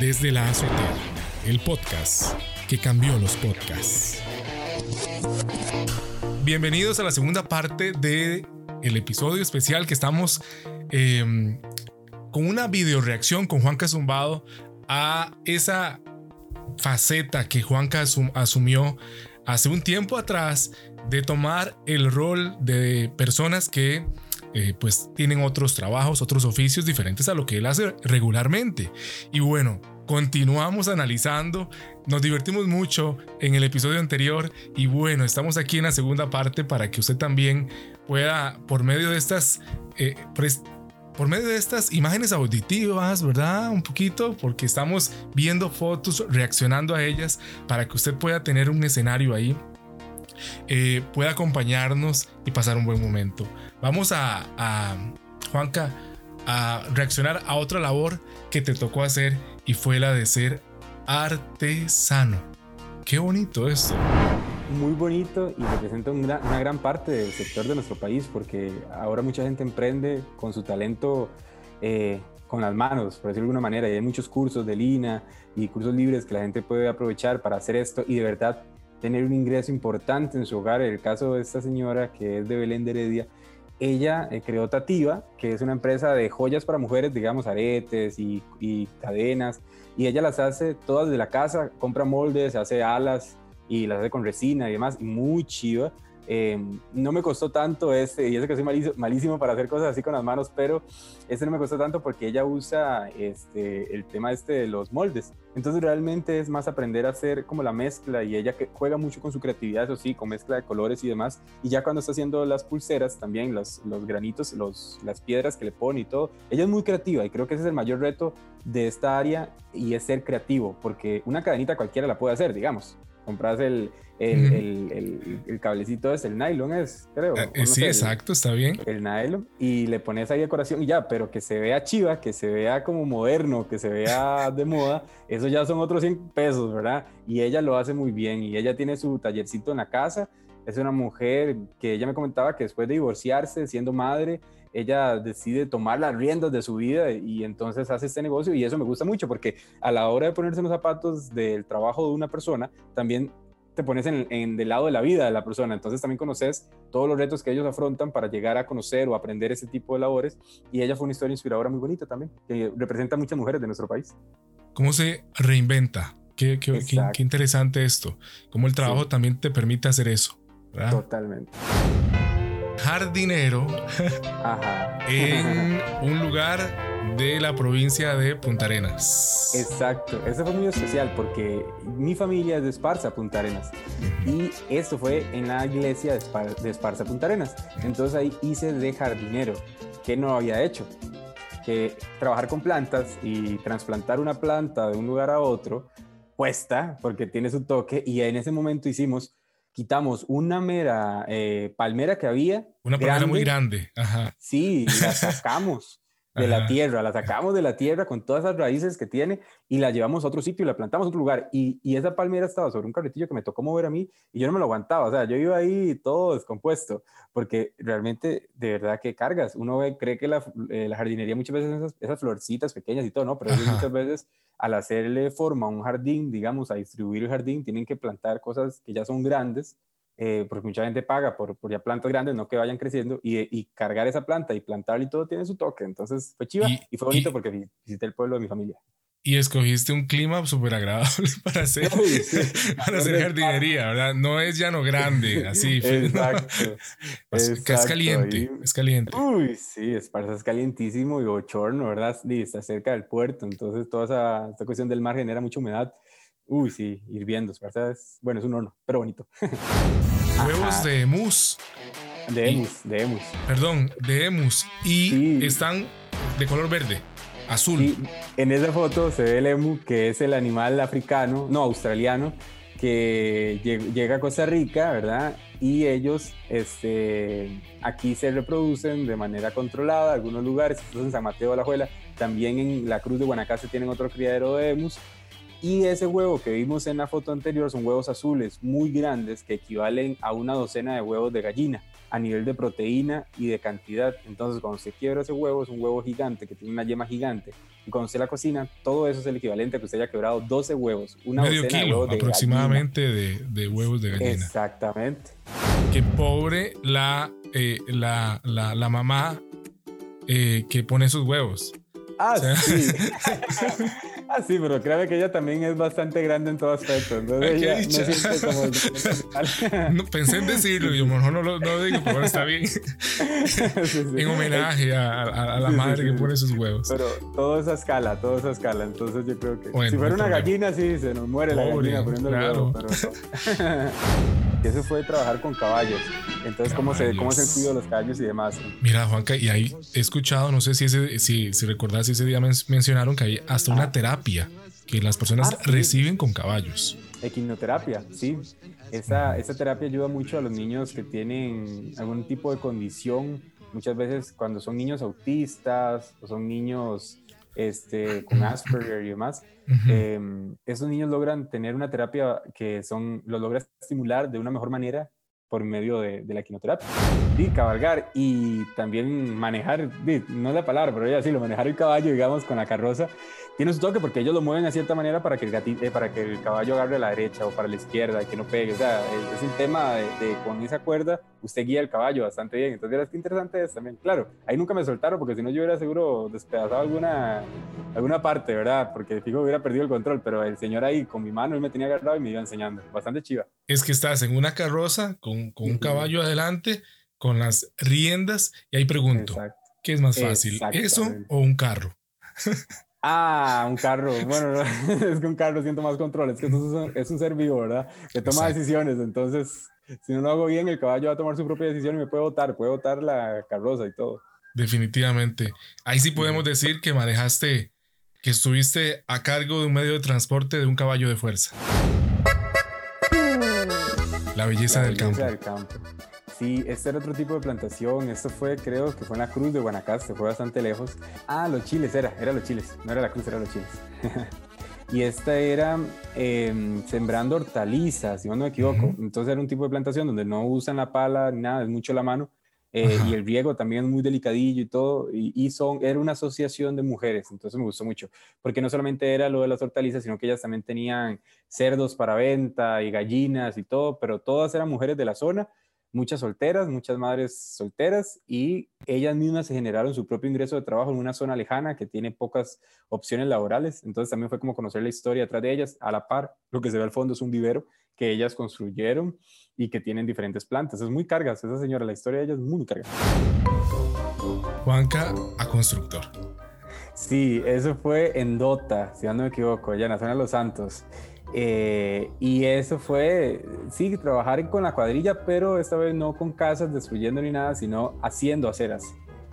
Desde la azotea, el podcast que cambió los podcasts. Bienvenidos a la segunda parte de el episodio especial que estamos em, con una video reacción con Juanca Zumbado a esa faceta que Juanca asumió hace un tiempo atrás de tomar el rol de personas que eh, pues tienen otros trabajos, otros oficios diferentes a lo que él hace regularmente. Y bueno, continuamos analizando, nos divertimos mucho en el episodio anterior y bueno, estamos aquí en la segunda parte para que usted también pueda, por medio de estas... Eh, por medio de estas imágenes auditivas, ¿verdad? Un poquito, porque estamos viendo fotos, reaccionando a ellas, para que usted pueda tener un escenario ahí eh, pueda acompañarnos y pasar un buen momento. Vamos a, Juanca, a reaccionar a otra labor que te tocó hacer y fue la de ser artesano. Qué bonito esto. Muy bonito y representa una, gran parte del sector de nuestro país porque ahora mucha gente emprende con su talento eh, con las manos, por decirlo de alguna manera, y hay muchos cursos de Lina y cursos libres que la gente puede aprovechar para hacer esto y de verdad tener un ingreso importante en su hogar. El caso de esta señora que es de Belén de Heredia, ella eh, creó Tativa, que es una empresa de joyas para mujeres, digamos, aretes y, y, cadenas, y ella las hace todas de la casa, compra moldes, hace alas y las hace con resina y demás, muy chiva. Em, no me costó tanto este, y eso que soy malísimo, para hacer cosas así con las manos, pero este no me costó tanto porque ella usa este, el tema este de los moldes. Entonces realmente es más aprender a hacer como la mezcla y ella que juega mucho con su creatividad, eso sí, con mezcla de colores y demás. Y ya cuando está haciendo las pulseras también, los, los granitos, los, las piedras que le pone y todo, ella es muy creativa y creo que ese es el mayor reto de esta área y es ser creativo, porque una cadenita cualquiera la puede hacer, digamos compras el, el, el, cablecito es el nylon, es, creo. Eh, sí, exacto, está bien. El nylon y le pones ahí decoración y ya, pero que se vea chiva, que se vea como moderno, que se vea de moda, eso ya son otros 100 pesos, ¿verdad? Y ella lo hace muy bien y ella tiene su tallercito en la casa. Es una mujer que ella me comentaba que después de divorciarse, siendo madre, ella decide tomar las riendas de su vida y entonces hace este negocio y eso me gusta mucho porque a la hora de ponerse en los zapatos del trabajo de una persona, también te pones en, en del lado de la vida de la persona, entonces también conoces todos los retos que ellos afrontan para llegar a conocer o aprender ese tipo de labores y ella fue una historia inspiradora muy bonita también, que representa a muchas mujeres de nuestro país. ¿Cómo se reinventa? Qué, qué, qué, interesante esto, cómo el trabajo también te permite hacer eso. Totalmente. Jardinero en un lugar de la provincia de Punta Arenas. Exacto, eso fue muy especial porque mi familia es de Esparza, Punta Arenas, y esto fue en la iglesia de, Esparza, Punta Arenas. Entonces ahí hice de jardinero, que no había hecho, que trabajar con plantas y trasplantar una planta de un lugar a otro cuesta porque tiene su toque. Y en ese momento hicimos quitamos una mera eh, palmera que había. Una palmera muy grande. Ajá. Sí, la sacamos de la tierra, la sacamos de la tierra con todas esas raíces que tiene y la llevamos a otro sitio y la plantamos a otro lugar. Y, y, esa palmera estaba sobre un carretillo que me tocó mover a mí y yo no me lo aguantaba. O sea, yo iba ahí todo descompuesto porque realmente, de verdad que cargas. Uno ve, cree que la, eh, la jardinería muchas veces esas, esas, florcitas pequeñas y todo, ¿no? Pero muchas veces al hacerle forma a un jardín, digamos, a distribuir el jardín, tienen que plantar cosas que ya son grandes eh, porque mucha gente paga por, por ya plantas grandes, no que vayan creciendo, y, y, cargar esa planta y plantarla y todo tiene su toque. Entonces fue chiva y, fue bonito porque visité el pueblo de mi familia. Y escogiste un clima súper agradable para hacer, para hacer jardinería, ¿verdad? No es llano grande, así. Exacto. Es caliente, es caliente. Uy, sí, es, es calientísimo y bochorno, ¿verdad? Y está cerca del puerto, entonces toda esa, esta cuestión del mar genera mucha humedad. Uy, sí, hirviendo, es, bueno, es un horno, pero bonito. Huevos de emus. De emus, de emus. Perdón, de emus. Y están de color verde, azul. En esa foto se ve el emu, que es el animal africano, no, australiano, que llega a Costa Rica, ¿verdad? Y ellos este, aquí se reproducen de manera controlada, en algunos lugares, en San Mateo de la Juela, también en la Cruz de Guanacaste tienen otro criadero de emus y ese huevo que vimos en la foto anterior son huevos azules muy grandes que equivalen a una docena de huevos de gallina. a nivel de proteína y de cantidad. Entonces, cuando se quiebra ese huevo, es un huevo gigante que tiene una yema gigante. Y cuando usted la cocina, todo eso es el equivalente a que usted haya quebrado 12 huevos, una Medio kilo aproximadamente de, huevos de gallina. Exactamente. Qué pobre la, eh, la, la, la, mamá eh, que pone sus huevos. Ah, sí. ah, sí, pero créame que ella también es bastante grande en todo aspecto. Entonces ella no, pensé en decirlo, yo mejor no lo, no digo, pero está bien. En homenaje a, a, la madre que pone sus huevos. Pero todo esa escala, toda esa escala. Entonces yo creo que si fuera una gallina, sí, se nos muere la gallina poniendo el huevo. Pero y eso fue trabajar con caballos. Entonces, ¿cómo se, ¿cómo se de los caballos y demás? Mira, Juanca, y ahí he escuchado, no sé si, ese, si, si recordás, ese día mencionaron que hay hasta una terapia que las personas ah, reciben con caballos. Equinoterapia, sí. Esa, esa terapia ayuda mucho a los niños que tienen algún tipo de condición. Muchas veces cuando son niños autistas o son niños este, con Asperger y demás, em, esos niños logran tener una terapia que son, los logra estimular de una mejor manera por medio de, la quinoterapia. Y cabalgar y también manejar, no es la palabra, pero ya sí, lo manejar el caballo, digamos, con la carroza, tiene su toque porque ellos lo mueven de cierta manera para que el, eh, para que el caballo agarre a la derecha o para la izquierda que no pegue. O sea, es, un tema de, con esa cuerda usted guía el caballo bastante bien. Entonces, verás qué interesante es también. Claro, ahí nunca me soltaron porque si no yo hubiera seguro despedazado alguna, alguna parte, ¿verdad? Porque fijo hubiera perdido el control, pero el señor ahí con mi mano él me tenía agarrado y me iba enseñando. Bastante chiva. Es que estás en una carroza con, con un caballo adelante, con las riendas y ahí pregunto, ¿qué es más fácil, eso o un carro? Ah, un carro. Bueno, es que un carro siento más control. Es que es un ser vivo, ¿verdad? Que toma decisiones. Entonces, si no lo hago bien, el caballo va a tomar su propia decisión y me puede botar. Puede botar la carroza y todo. Definitivamente. Ahí sí podemos decir que manejaste, que estuviste a cargo de un medio de transporte de un caballo de fuerza. La belleza, del, campo. del campo. Sí, este era otro tipo de plantación. Esto fue, creo que fue en la Cruz de Guanacaste, fue bastante lejos. Ah, los chiles era, era los chiles. No era la Cruz, era los chiles. y esta era em, sembrando hortalizas, si no me equivoco. Entonces era un tipo de plantación donde no usan la pala ni nada, es mucho la mano. Eh, y el riego también muy delicadillo y todo, y, son, era una asociación de mujeres, entonces me gustó mucho, porque no solamente era lo de las hortalizas, sino que ellas también tenían cerdos para venta y gallinas y todo, pero todas eran mujeres de la zona muchas solteras, muchas madres solteras y ellas mismas se generaron su propio ingreso de trabajo en una zona lejana que tiene pocas opciones laborales. Entonces también fue como conocer la historia detrás de ellas. A la par, lo que se ve al fondo es un vivero que ellas construyeron y que tienen diferentes plantas. Es muy cargas, esa señora, la historia de ella es muy carga. Juanca a constructor. Sí, eso fue en Dota, si no me equivoco, allá en la zona de Los Santos. Eh, y eso fue, sí, trabajar con la cuadrilla, pero esta vez no con casas destruyendo ni nada, sino haciendo aceras.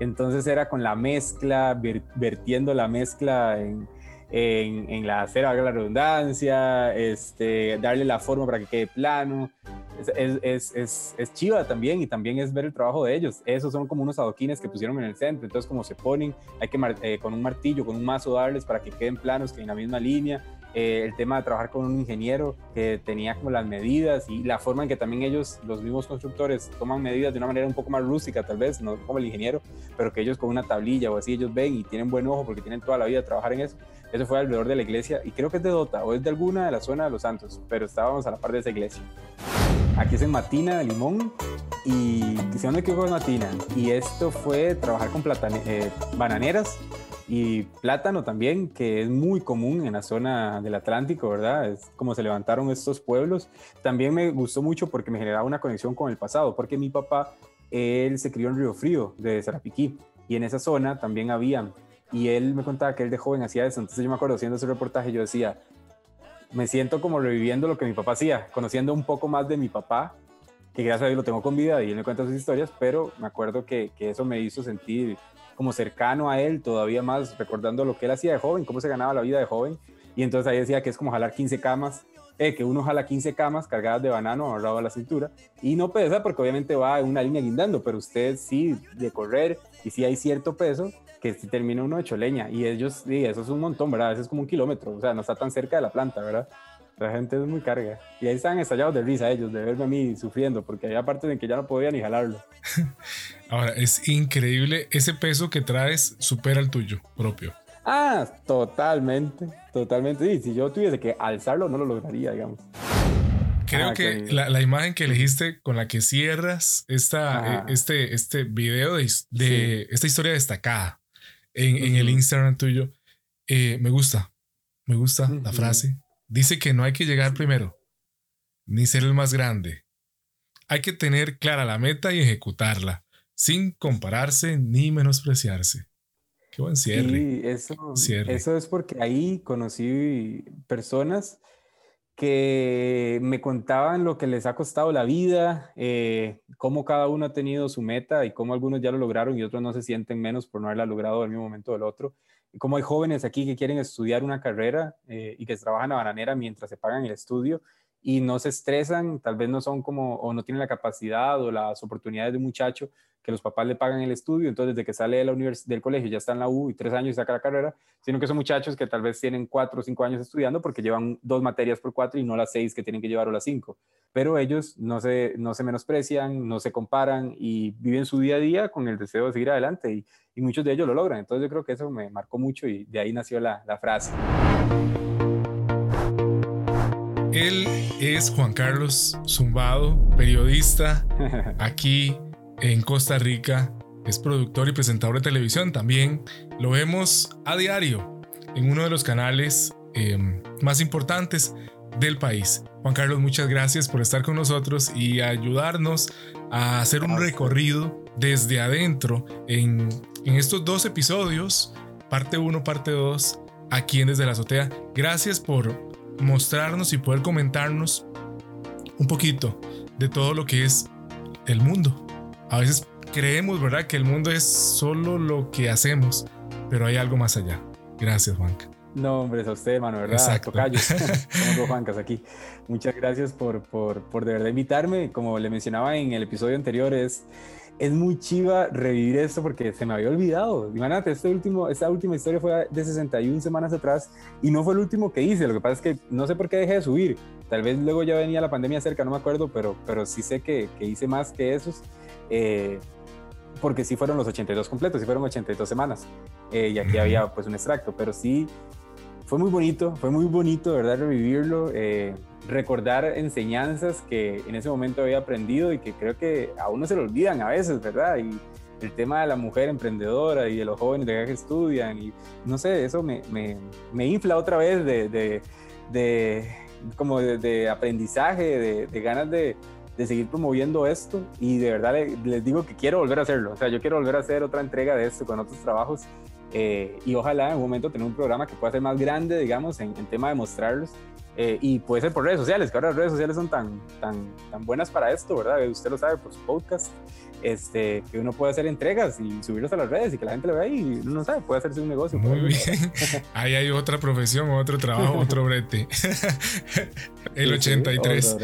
Entonces era con la mezcla, vertiendo la mezcla en, en, la acera, la redundancia, este, darle la forma para que quede plano. Es, es, es, es, chiva también y también es ver el trabajo de ellos. Esos son como unos adoquines que pusieron en el centro. Entonces, como se ponen, hay que eh, con un martillo, con un mazo darles para que queden planos, que en la misma línea eh, el tema de trabajar con un ingeniero que tenía como las medidas y la forma en que también ellos, los mismos constructores, toman medidas de una manera un poco más rústica tal vez, no como el ingeniero, pero que ellos con una tablilla o así ellos ven y tienen buen ojo porque tienen toda la vida trabajar en eso. Eso fue alrededor de la iglesia y creo que es de Dota o es de alguna de la zona de los Santos, pero estábamos a la par de esa iglesia. Aquí es en Matina de Limón y si no me equivoco es Matina y esto fue trabajar con eh, bananeras y plátano también, que es muy común en la zona del Atlántico, ¿verdad? Es como se levantaron estos pueblos. También me gustó mucho porque me generaba una conexión con el pasado, porque mi papá, él se crió en Río Frío, de Sarapiquí, y en esa zona también había, y él me contaba que él de joven hacía eso, entonces yo me acuerdo haciendo ese reportaje, yo decía, me siento como reviviendo lo que mi papá hacía, conociendo un poco más de mi papá, que gracias a Dios lo tengo con vida y él me cuenta sus historias, pero me acuerdo que, que eso me hizo sentir como cercano a él, todavía más recordando lo que él hacía de joven, cómo se ganaba la vida de joven. Y entonces ahí decía que es como jalar 15 camas, eh, que uno jala 15 camas cargadas de banano amarrado a la cintura y no pesa porque obviamente va en una línea guindando, pero usted sí de correr y sí hay cierto peso que si termina uno hecho leña y ellos, sí, eso es un montón, ¿verdad? Eso es como un kilómetro, o sea, no está tan cerca de la planta, ¿verdad? La gente es muy carga. Y ahí están estallados de risa ellos, de verme a mí sufriendo, porque había partes en que ya no podía ni jalarlo. Ahora, es increíble, ese peso que traes supera el tuyo propio. Ah, totalmente, totalmente. Y si yo tuviese que alzarlo, no lo lograría, digamos. Creo ah, que la, imagen que elegiste con la que cierras esta, eh, este, este video de, esta historia destacada en, el Instagram tuyo, eh, me gusta. Me gusta la frase. Dice que no hay que llegar primero, ni ser el más grande. Hay que tener clara la meta y ejecutarla, sin compararse ni menospreciarse. Qué buen cierre. Sí, eso, eso es porque ahí conocí personas que me contaban lo que les ha costado la vida, eh, cómo cada uno ha tenido su meta y cómo algunos ya lo lograron y otros no se sienten menos por no haberla logrado en el mismo momento del otro como hay jóvenes aquí que quieren estudiar una carrera eh, y que trabajan a bananera mientras se pagan el estudio y no se estresan, tal vez no son como o no tienen la capacidad o las oportunidades de un muchacho que los papás le pagan el estudio, entonces desde que sale de la del colegio ya está en la U y tres años y saca la carrera, sino que son muchachos que tal vez tienen cuatro o cinco años estudiando porque llevan dos materias por cuatro y no las seis que tienen que llevar o las cinco. Pero ellos no se, no se menosprecian, no se comparan y viven su día a día con el deseo de seguir adelante y, y muchos de ellos lo logran. Entonces yo creo que eso me marcó mucho y de ahí nació la, la frase. Él es Juan Carlos Zumbado, periodista aquí en Costa Rica. Es productor y presentador de televisión también. Lo vemos a diario en uno de los canales em, más importantes del país. Juan Carlos, muchas gracias por estar con nosotros y ayudarnos a hacer un recorrido desde adentro en, en estos dos episodios, parte 1, parte 2, aquí en Desde la Azotea. Gracias por mostrarnos y poder comentarnos un poquito de todo lo que es el mundo. A veces creemos, ¿verdad?, que el mundo es solo lo que hacemos, pero hay algo más allá. Gracias, Juanca. No, hombre, es a usted, mano, ¿verdad? Exacto. Somos dos Juancas aquí. Muchas gracias por, por, por de verdad invitarme. Como le mencionaba en el episodio anterior, es es muy chiva revivir esto porque se me había olvidado. Imagínate, este último, esta última historia fue de 61 semanas atrás y no fue el último que hice. Lo que pasa es que no sé por qué dejé de subir. Tal vez luego ya venía la pandemia cerca, no me acuerdo, pero, pero sí sé que, que hice más que esos. Eh, porque sí fueron los 82 completos, sí fueron 82 semanas. Eh, y aquí había pues un extracto, pero sí fue muy bonito, fue muy bonito, ¿verdad? Revivirlo. Eh, recordar enseñanzas que en ese momento había aprendido y que creo que a uno se lo olvidan a veces, ¿verdad? Y el tema de la mujer emprendedora y de los jóvenes de que estudian y no sé, eso me, me, me infla otra vez de, de, de como de, aprendizaje, de, ganas de, seguir promoviendo esto y de verdad les, digo que quiero volver a hacerlo, o sea, yo quiero volver a hacer otra entrega de esto con otros trabajos eh, y ojalá en un momento tener un programa que pueda ser más grande, digamos, en, en tema de mostrarlos eh, y puede ser por redes sociales, que ahora las redes sociales son tan, tan, tan buenas para esto, ¿verdad? Usted lo sabe por su podcast, este, que uno puede hacer entregas y subirlos a las redes y que la gente lo vea y uno no sabe, puede hacerse un negocio. Muy bien. Ahí hay otra profesión, otro trabajo, otro brete. El 83.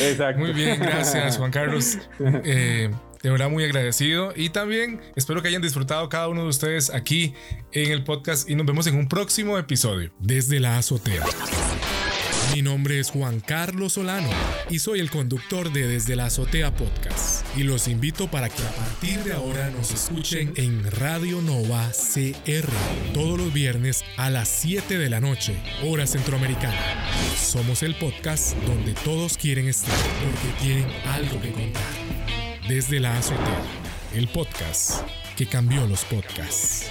Exacto. Muy bien, gracias Juan Carlos. Eh, de verdad muy agradecido y también espero que hayan disfrutado cada uno de ustedes aquí en el podcast y nos vemos en un próximo episodio desde la azotea. Mi nombre es Juan Carlos Solano y soy el conductor de Desde la Azotea Podcast. Y los invito para que a partir de ahora nos escuchen en Radio Nova CR todos los viernes a las 7 de la noche, hora centroamericana. Somos el podcast donde todos quieren estar porque tienen algo que contar. Desde la azotea, el podcast que cambió los podcasts.